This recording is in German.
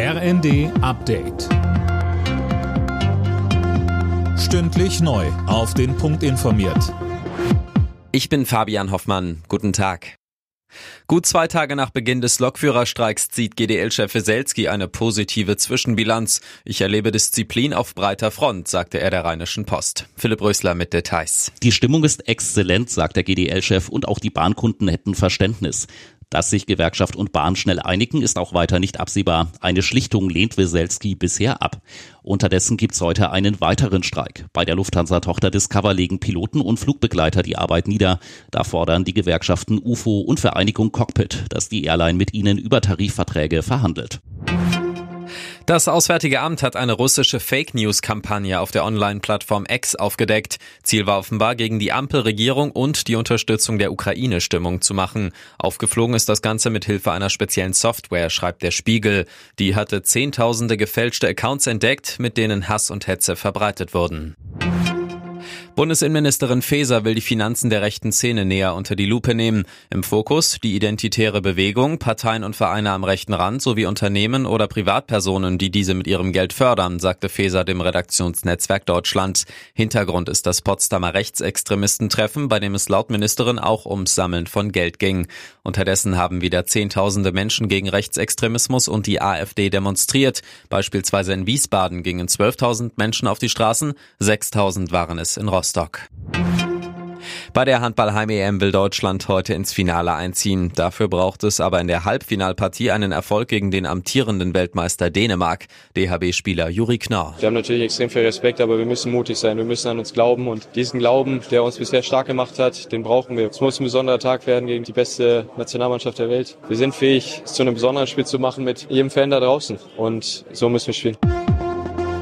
RND Update. Stündlich neu. Auf den Punkt informiert. Ich bin Fabian Hoffmann. Guten Tag. Gut zwei Tage nach Beginn des Lokführerstreiks zieht GDL-Chef Weselski eine positive Zwischenbilanz. Ich erlebe Disziplin auf breiter Front, sagte er der Rheinischen Post. Philipp Rösler mit Details. Die Stimmung ist exzellent, sagt der GDL-Chef, und auch die Bahnkunden hätten Verständnis. Dass sich Gewerkschaft und Bahn schnell einigen, ist auch weiter nicht absehbar. Eine Schlichtung lehnt Weselski bisher ab. Unterdessen gibt's heute einen weiteren Streik. Bei der Lufthansa-Tochter Discover legen Piloten und Flugbegleiter die Arbeit nieder. Da fordern die Gewerkschaften UFO und Vereinigung Cockpit, dass die Airline mit ihnen über Tarifverträge verhandelt. Das Auswärtige Amt hat eine russische Fake News-Kampagne auf der Online-Plattform X aufgedeckt. Ziel war offenbar, gegen die Ampelregierung und die Unterstützung der Ukraine Stimmung zu machen. Aufgeflogen ist das Ganze mit Hilfe einer speziellen Software, schreibt der Spiegel. Die hatte zehntausende gefälschte Accounts entdeckt, mit denen Hass und Hetze verbreitet wurden. Bundesinnenministerin Faeser will die Finanzen der rechten Szene näher unter die Lupe nehmen. Im Fokus die identitäre Bewegung, Parteien und Vereine am rechten Rand sowie Unternehmen oder Privatpersonen, die diese mit ihrem Geld fördern, sagte Faeser dem Redaktionsnetzwerk Deutschland. Hintergrund ist das Potsdamer Rechtsextremistentreffen, bei dem es laut Ministerin auch ums Sammeln von Geld ging. Unterdessen haben wieder Zehntausende Menschen gegen Rechtsextremismus und die AfD demonstriert. Beispielsweise in Wiesbaden gingen 12.000 Menschen auf die Straßen, 6.000 waren es in Rostock. Rostock. Bei der Handball-Heim-EM will Deutschland heute ins Finale einziehen. Dafür braucht es aber in der Halbfinalpartie einen Erfolg gegen den amtierenden Weltmeister Dänemark, DHB-Spieler Juri Knorr. Wir haben natürlich extrem viel Respekt, aber wir müssen mutig sein. Wir müssen an uns glauben und diesen Glauben, der uns bisher stark gemacht hat, den brauchen wir. Es muss ein besonderer Tag werden gegen die beste Nationalmannschaft der Welt. Wir sind fähig, es zu einem besonderen Spiel zu machen mit jedem Fan da draußen und so müssen wir spielen.